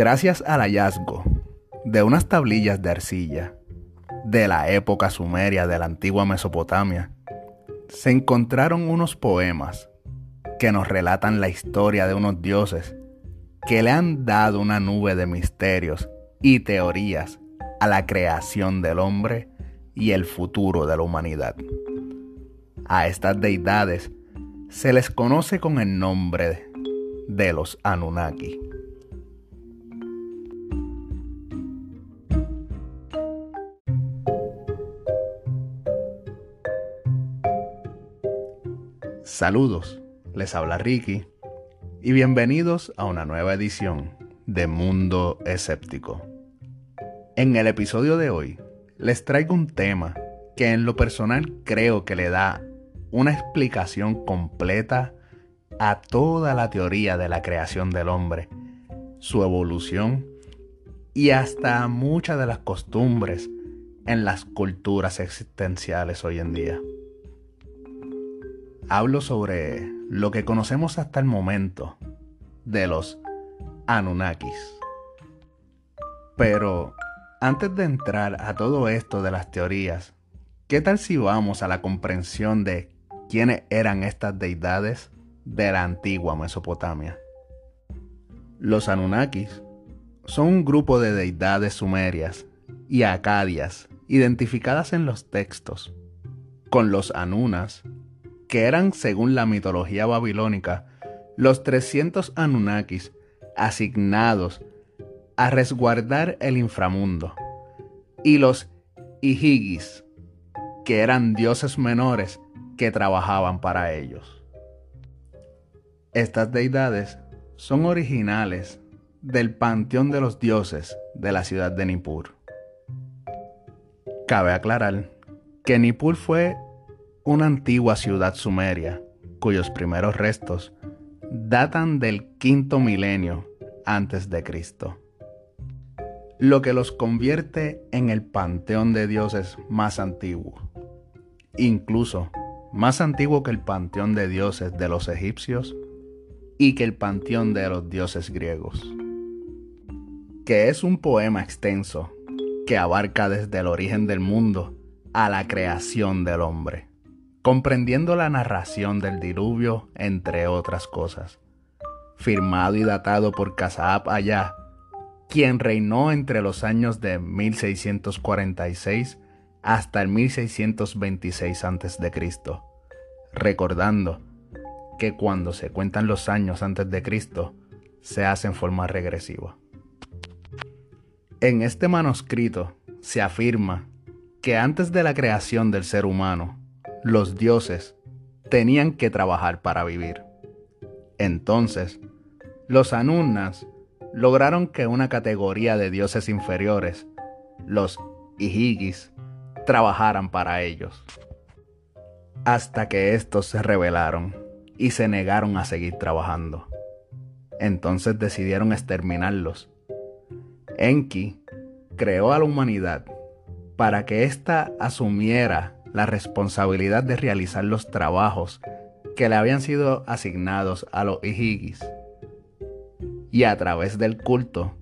Gracias al hallazgo de unas tablillas de arcilla de la época sumeria de la antigua Mesopotamia, se encontraron unos poemas que nos relatan la historia de unos dioses que le han dado una nube de misterios y teorías a la creación del hombre y el futuro de la humanidad. A estas deidades se les conoce con el nombre de los Anunnaki. Saludos, les habla Ricky y bienvenidos a una nueva edición de Mundo Escéptico. En el episodio de hoy les traigo un tema que en lo personal creo que le da una explicación completa a toda la teoría de la creación del hombre, su evolución y hasta muchas de las costumbres en las culturas existenciales hoy en día hablo sobre lo que conocemos hasta el momento de los Anunnakis. Pero antes de entrar a todo esto de las teorías, ¿qué tal si vamos a la comprensión de quiénes eran estas deidades de la antigua Mesopotamia? Los Anunnakis son un grupo de deidades sumerias y acadias identificadas en los textos, con los Anunas que eran, según la mitología babilónica, los 300 Anunnakis asignados a resguardar el inframundo, y los Ihigis, que eran dioses menores que trabajaban para ellos. Estas deidades son originales del panteón de los dioses de la ciudad de Nippur. Cabe aclarar que Nippur fue una antigua ciudad sumeria, cuyos primeros restos datan del quinto milenio antes de Cristo, lo que los convierte en el panteón de dioses más antiguo, incluso más antiguo que el panteón de dioses de los egipcios y que el panteón de los dioses griegos, que es un poema extenso que abarca desde el origen del mundo a la creación del hombre comprendiendo la narración del diluvio, entre otras cosas. Firmado y datado por Casaab Allá, quien reinó entre los años de 1646 hasta el 1626 a.C., recordando que cuando se cuentan los años antes de Cristo, se hace en forma regresiva. En este manuscrito se afirma que antes de la creación del ser humano, los dioses tenían que trabajar para vivir. Entonces, los Anunnas lograron que una categoría de dioses inferiores, los Ihigis, trabajaran para ellos. Hasta que estos se rebelaron y se negaron a seguir trabajando. Entonces decidieron exterminarlos. Enki creó a la humanidad para que ésta asumiera la responsabilidad de realizar los trabajos que le habían sido asignados a los Ihigis. Y a través del culto,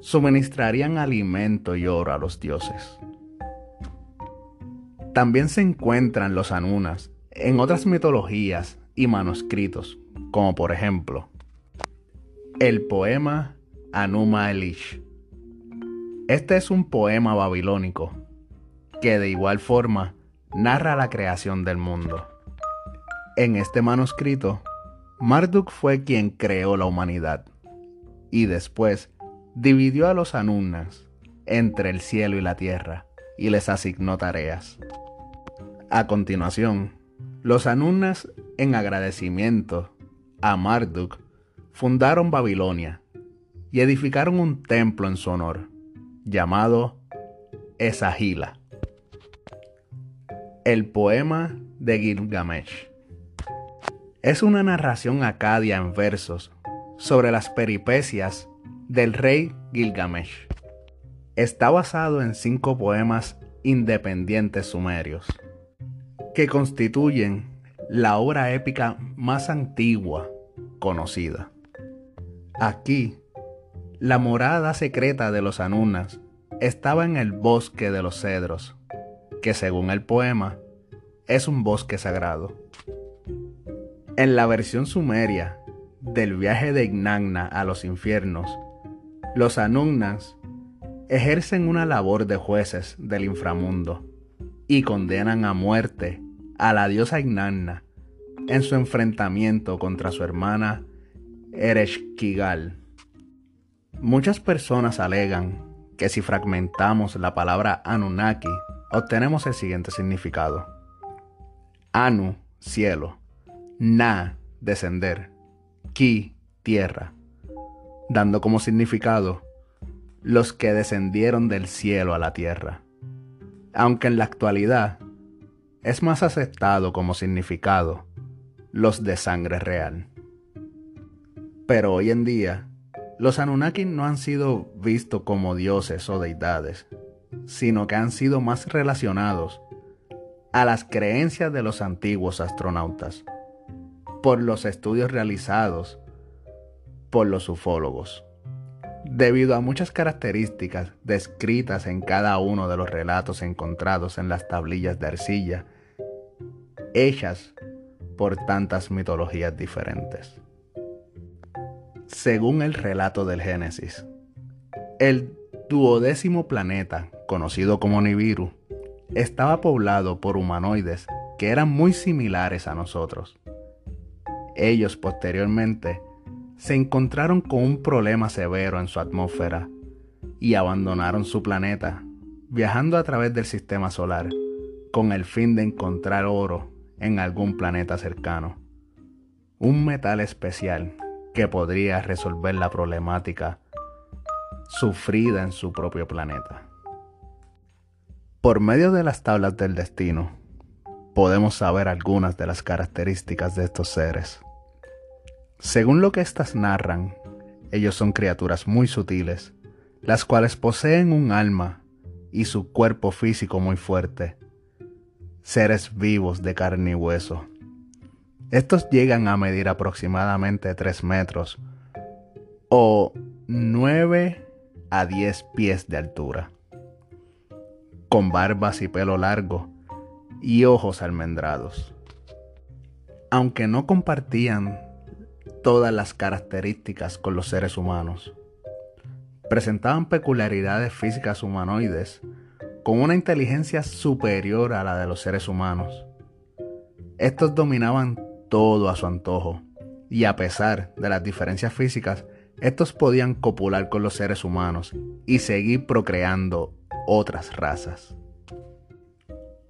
suministrarían alimento y oro a los dioses. También se encuentran los Anunas en otras mitologías y manuscritos, como por ejemplo el poema Anuma Elish. Este es un poema babilónico que de igual forma narra la creación del mundo. En este manuscrito, Marduk fue quien creó la humanidad y después dividió a los Anunnas entre el cielo y la tierra y les asignó tareas. A continuación, los Anunnas, en agradecimiento a Marduk, fundaron Babilonia y edificaron un templo en su honor, llamado Esagila. El poema de Gilgamesh. Es una narración acadia en versos sobre las peripecias del rey Gilgamesh. Está basado en cinco poemas independientes sumerios, que constituyen la obra épica más antigua conocida. Aquí La morada secreta de los Anunas estaba en el bosque de los cedros, que según el poema es un bosque sagrado. En la versión sumeria del viaje de Ignagna a los infiernos, los Anunnas ejercen una labor de jueces del inframundo y condenan a muerte a la diosa Ignagna en su enfrentamiento contra su hermana Ereshkigal. Muchas personas alegan que si fragmentamos la palabra Anunnaki, obtenemos el siguiente significado. Anu, cielo. Na, descender. Ki, tierra. Dando como significado los que descendieron del cielo a la tierra. Aunque en la actualidad es más aceptado como significado los de sangre real. Pero hoy en día, los Anunnaki no han sido vistos como dioses o deidades, sino que han sido más relacionados a las creencias de los antiguos astronautas, por los estudios realizados por los ufólogos. Debido a muchas características descritas en cada uno de los relatos encontrados en las tablillas de arcilla, hechas por tantas mitologías diferentes. Según el relato del Génesis, el duodécimo planeta, conocido como Nibiru, estaba poblado por humanoides que eran muy similares a nosotros. Ellos posteriormente se encontraron con un problema severo en su atmósfera y abandonaron su planeta, viajando a través del sistema solar con el fin de encontrar oro en algún planeta cercano. Un metal especial que podría resolver la problemática sufrida en su propio planeta. Por medio de las tablas del destino, podemos saber algunas de las características de estos seres. Según lo que éstas narran, ellos son criaturas muy sutiles, las cuales poseen un alma y su cuerpo físico muy fuerte, seres vivos de carne y hueso. Estos llegan a medir aproximadamente 3 metros o 9 a 10 pies de altura, con barbas y pelo largo y ojos almendrados. Aunque no compartían todas las características con los seres humanos. Presentaban peculiaridades físicas humanoides con una inteligencia superior a la de los seres humanos. Estos dominaban todo a su antojo y a pesar de las diferencias físicas, estos podían copular con los seres humanos y seguir procreando otras razas.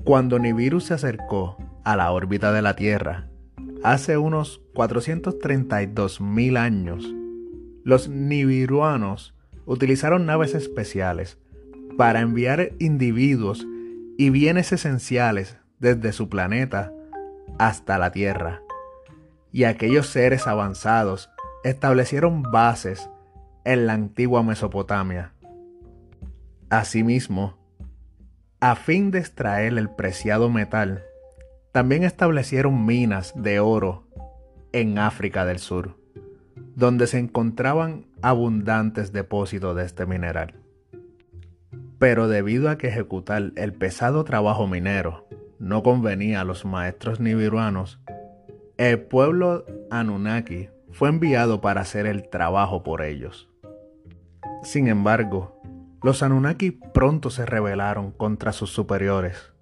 Cuando Nibiru se acercó a la órbita de la Tierra Hace unos 432.000 años, los nibiruanos utilizaron naves especiales para enviar individuos y bienes esenciales desde su planeta hasta la Tierra. Y aquellos seres avanzados establecieron bases en la antigua Mesopotamia. Asimismo, a fin de extraer el preciado metal, también establecieron minas de oro en África del Sur, donde se encontraban abundantes depósitos de este mineral. Pero debido a que ejecutar el pesado trabajo minero no convenía a los maestros nibiruanos, el pueblo Anunnaki fue enviado para hacer el trabajo por ellos. Sin embargo, los Anunnaki pronto se rebelaron contra sus superiores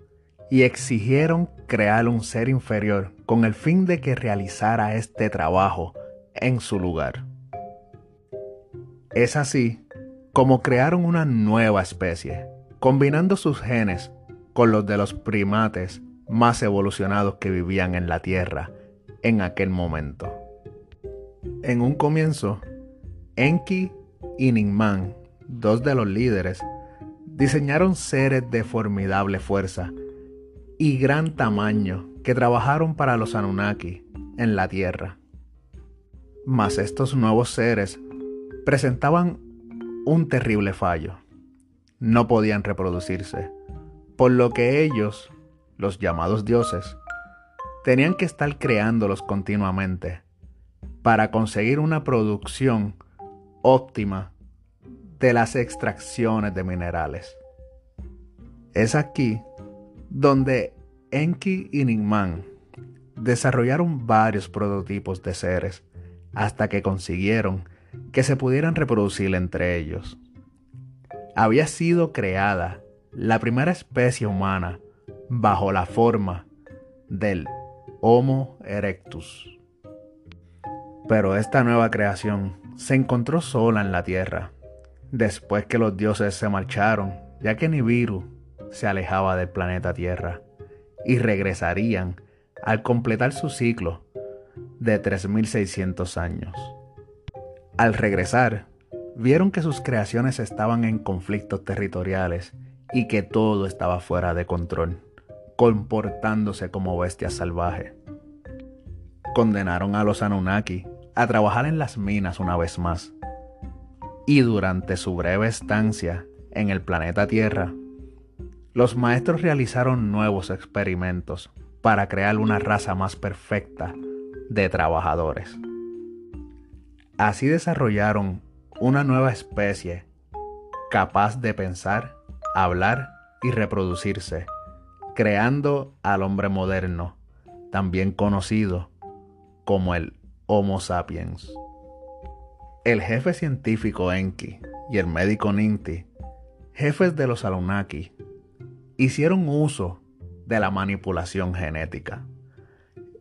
y exigieron crear un ser inferior con el fin de que realizara este trabajo en su lugar. Es así como crearon una nueva especie, combinando sus genes con los de los primates más evolucionados que vivían en la Tierra en aquel momento. En un comienzo, Enki y Ninman, dos de los líderes, diseñaron seres de formidable fuerza y gran tamaño que trabajaron para los Anunnaki en la Tierra. Mas estos nuevos seres presentaban un terrible fallo. No podían reproducirse, por lo que ellos, los llamados dioses, tenían que estar creándolos continuamente para conseguir una producción óptima de las extracciones de minerales. Es aquí donde Enki y Ningman desarrollaron varios prototipos de seres hasta que consiguieron que se pudieran reproducir entre ellos. Había sido creada la primera especie humana bajo la forma del Homo erectus. Pero esta nueva creación se encontró sola en la Tierra, después que los dioses se marcharon, ya que Nibiru se alejaba del planeta Tierra, y regresarían al completar su ciclo de 3600 años. Al regresar, vieron que sus creaciones estaban en conflictos territoriales y que todo estaba fuera de control, comportándose como bestias salvajes. Condenaron a los Anunnaki a trabajar en las minas una vez más. Y durante su breve estancia en el planeta Tierra, los maestros realizaron nuevos experimentos para crear una raza más perfecta de trabajadores. Así desarrollaron una nueva especie capaz de pensar, hablar y reproducirse, creando al hombre moderno, también conocido como el Homo sapiens. El jefe científico Enki y el médico Ninti, jefes de los Anunnaki, hicieron uso de la manipulación genética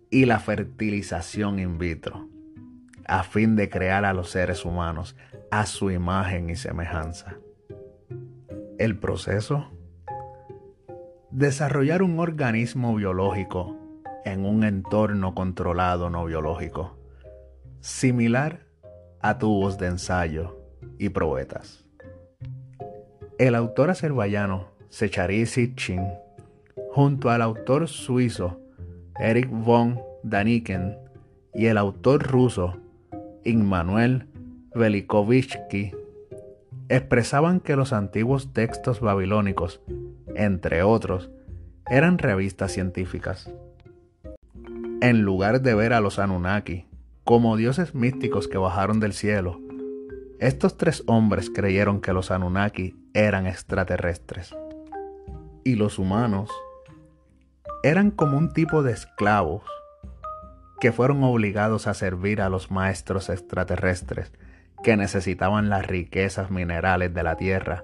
y la fertilización in vitro, a fin de crear a los seres humanos a su imagen y semejanza. El proceso desarrollar un organismo biológico en un entorno controlado no biológico, similar tubos de ensayo y probetas. El autor azerbaiyano Sechari Sitchin junto al autor suizo Erich von Daniken y el autor ruso Immanuel Velikovitsky expresaban que los antiguos textos babilónicos, entre otros, eran revistas científicas. En lugar de ver a los Anunnaki como dioses místicos que bajaron del cielo, estos tres hombres creyeron que los Anunnaki eran extraterrestres y los humanos eran como un tipo de esclavos que fueron obligados a servir a los maestros extraterrestres que necesitaban las riquezas minerales de la Tierra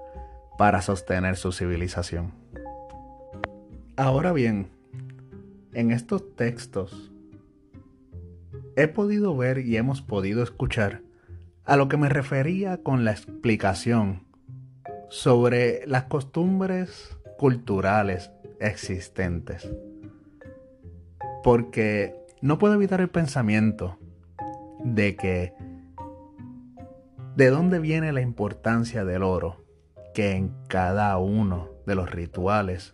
para sostener su civilización. Ahora bien, en estos textos he podido ver y hemos podido escuchar a lo que me refería con la explicación sobre las costumbres culturales existentes. Porque no puedo evitar el pensamiento de que de dónde viene la importancia del oro que en cada uno de los rituales,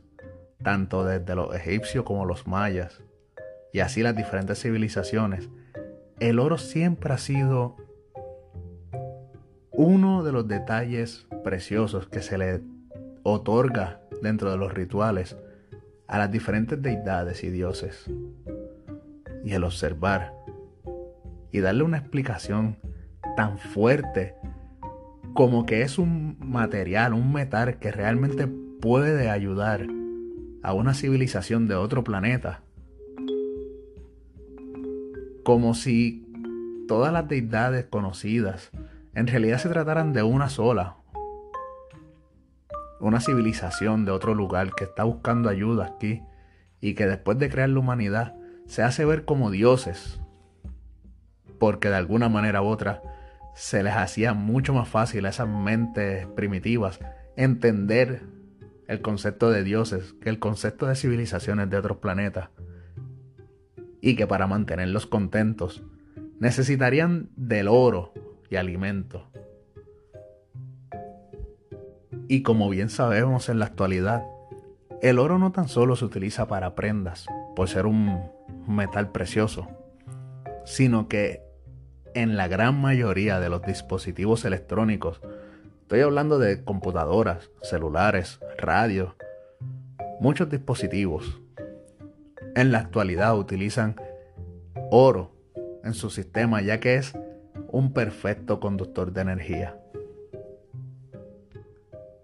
tanto desde los egipcios como los mayas, y así las diferentes civilizaciones, el oro siempre ha sido uno de los detalles preciosos que se le otorga dentro de los rituales a las diferentes deidades y dioses. Y el observar y darle una explicación tan fuerte como que es un material, un metal que realmente puede ayudar a una civilización de otro planeta. Como si todas las deidades conocidas en realidad se trataran de una sola, una civilización de otro lugar que está buscando ayuda aquí y que después de crear la humanidad se hace ver como dioses, porque de alguna manera u otra se les hacía mucho más fácil a esas mentes primitivas entender el concepto de dioses que el concepto de civilizaciones de otros planetas y que para mantenerlos contentos necesitarían del oro y alimento. Y como bien sabemos en la actualidad, el oro no tan solo se utiliza para prendas, por ser un metal precioso, sino que en la gran mayoría de los dispositivos electrónicos, estoy hablando de computadoras, celulares, radios, muchos dispositivos, en la actualidad utilizan oro en su sistema ya que es un perfecto conductor de energía.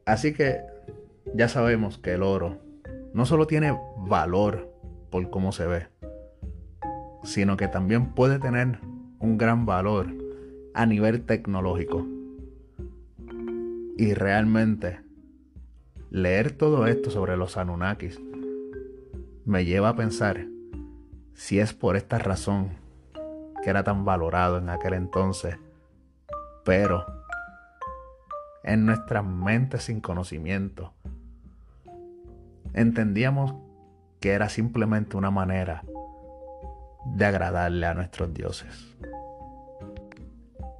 Así que ya sabemos que el oro no solo tiene valor por cómo se ve, sino que también puede tener un gran valor a nivel tecnológico. Y realmente leer todo esto sobre los Anunnakis me lleva a pensar si es por esta razón que era tan valorado en aquel entonces, pero en nuestras mentes sin conocimiento entendíamos que era simplemente una manera de agradarle a nuestros dioses.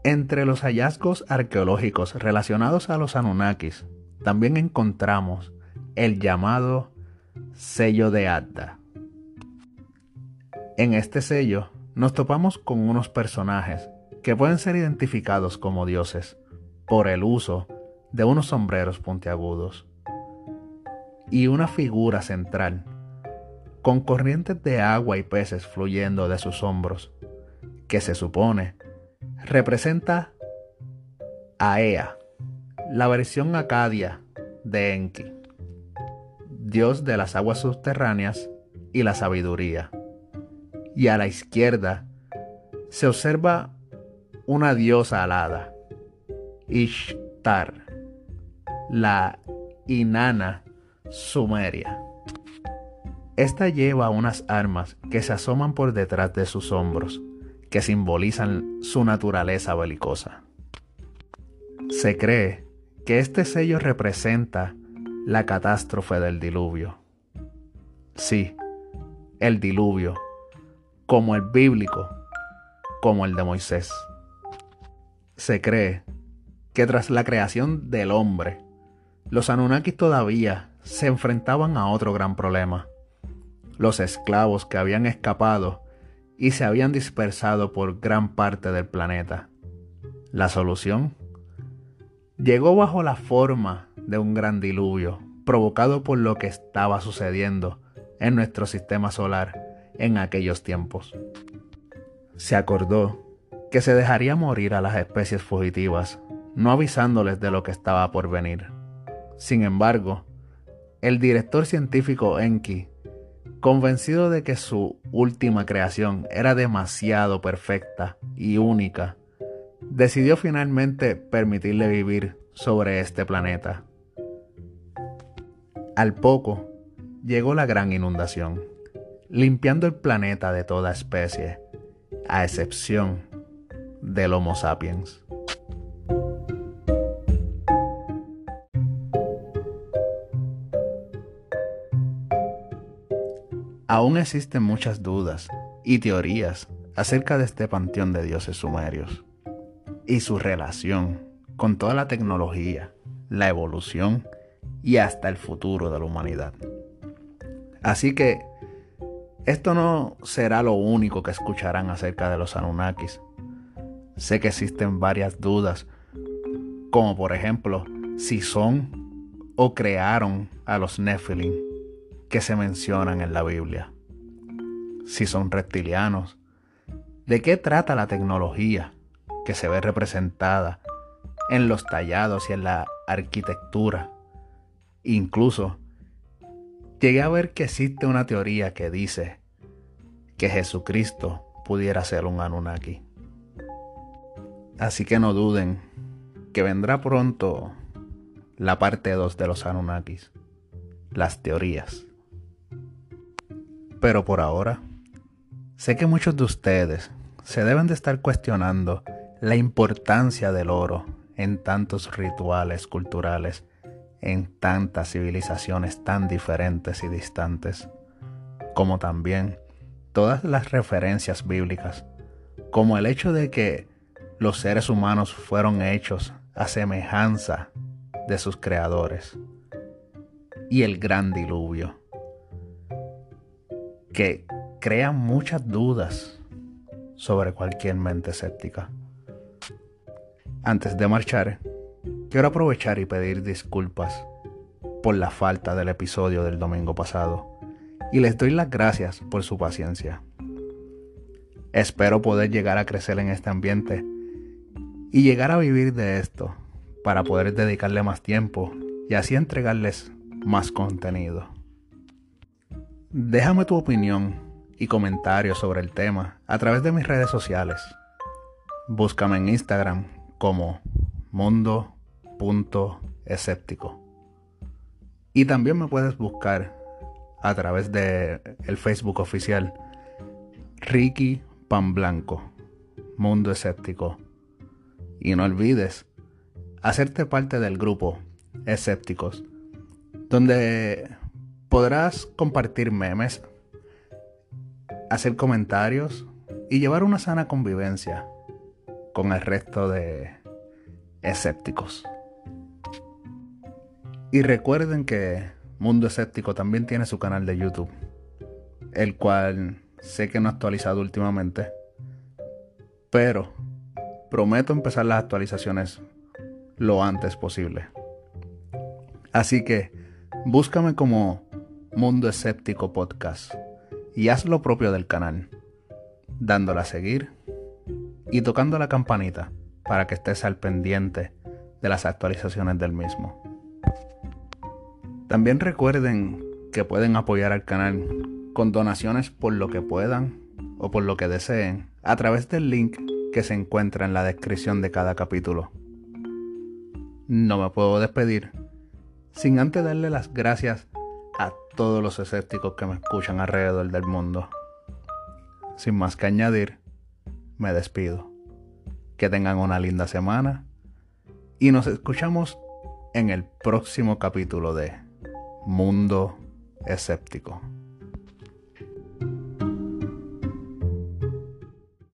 Entre los hallazgos arqueológicos relacionados a los Anunnakis, también encontramos el llamado sello de Adda. En este sello nos topamos con unos personajes que pueden ser identificados como dioses por el uso de unos sombreros puntiagudos y una figura central con corrientes de agua y peces fluyendo de sus hombros, que se supone representa a Ea, la versión acadia de Enki, dios de las aguas subterráneas y la sabiduría. Y a la izquierda se observa una diosa alada, Ishtar, la inana sumeria. Esta lleva unas armas que se asoman por detrás de sus hombros, que simbolizan su naturaleza belicosa. Se cree que este sello representa la catástrofe del diluvio. Sí, el diluvio, como el bíblico, como el de Moisés. Se cree que tras la creación del hombre, los Anunnakis todavía se enfrentaban a otro gran problema, los esclavos que habían escapado y se habían dispersado por gran parte del planeta. La solución llegó bajo la forma de un gran diluvio provocado por lo que estaba sucediendo en nuestro sistema solar en aquellos tiempos. Se acordó que se dejaría morir a las especies fugitivas, no avisándoles de lo que estaba por venir. Sin embargo, el director científico Enki Convencido de que su última creación era demasiado perfecta y única, decidió finalmente permitirle vivir sobre este planeta. Al poco, llegó la gran inundación, limpiando el planeta de toda especie, a excepción del Homo sapiens. Aún existen muchas dudas y teorías acerca de este panteón de dioses sumerios y su relación con toda la tecnología, la evolución y hasta el futuro de la humanidad. Así que esto no será lo único que escucharán acerca de los Anunnakis. Sé que existen varias dudas, como por ejemplo si son o crearon a los Nephilim que se mencionan en la Biblia. Si son reptilianos, ¿de qué trata la tecnología que se ve representada en los tallados y en la arquitectura? Incluso llegué a ver que existe una teoría que dice que Jesucristo pudiera ser un Anunnaki. Así que no duden que vendrá pronto la parte 2 de los Anunnakis, las teorías. Pero por ahora, sé que muchos de ustedes se deben de estar cuestionando la importancia del oro en tantos rituales culturales, en tantas civilizaciones tan diferentes y distantes, como también todas las referencias bíblicas, como el hecho de que los seres humanos fueron hechos a semejanza de sus creadores, y el gran diluvio que crean muchas dudas sobre cualquier mente escéptica. Antes de marchar, quiero aprovechar y pedir disculpas por la falta del episodio del domingo pasado y les doy las gracias por su paciencia. Espero poder llegar a crecer en este ambiente y llegar a vivir de esto para poder dedicarle más tiempo y así entregarles más contenido. Déjame tu opinión y comentarios sobre el tema a través de mis redes sociales. Búscame en Instagram como mundo.escéptico. Y también me puedes buscar a través de el Facebook oficial Ricky Pan Blanco, Mundo Escéptico. Y no olvides hacerte parte del grupo Escépticos, donde podrás compartir memes, hacer comentarios y llevar una sana convivencia con el resto de escépticos. Y recuerden que Mundo Escéptico también tiene su canal de YouTube, el cual sé que no ha actualizado últimamente, pero prometo empezar las actualizaciones lo antes posible. Así que búscame como Mundo Escéptico Podcast y haz lo propio del canal, dándole a seguir y tocando la campanita para que estés al pendiente de las actualizaciones del mismo. También recuerden que pueden apoyar al canal con donaciones por lo que puedan o por lo que deseen a través del link que se encuentra en la descripción de cada capítulo. No me puedo despedir sin antes darle las gracias a todos los escépticos que me escuchan alrededor del mundo. Sin más que añadir, me despido. Que tengan una linda semana y nos escuchamos en el próximo capítulo de Mundo Escéptico.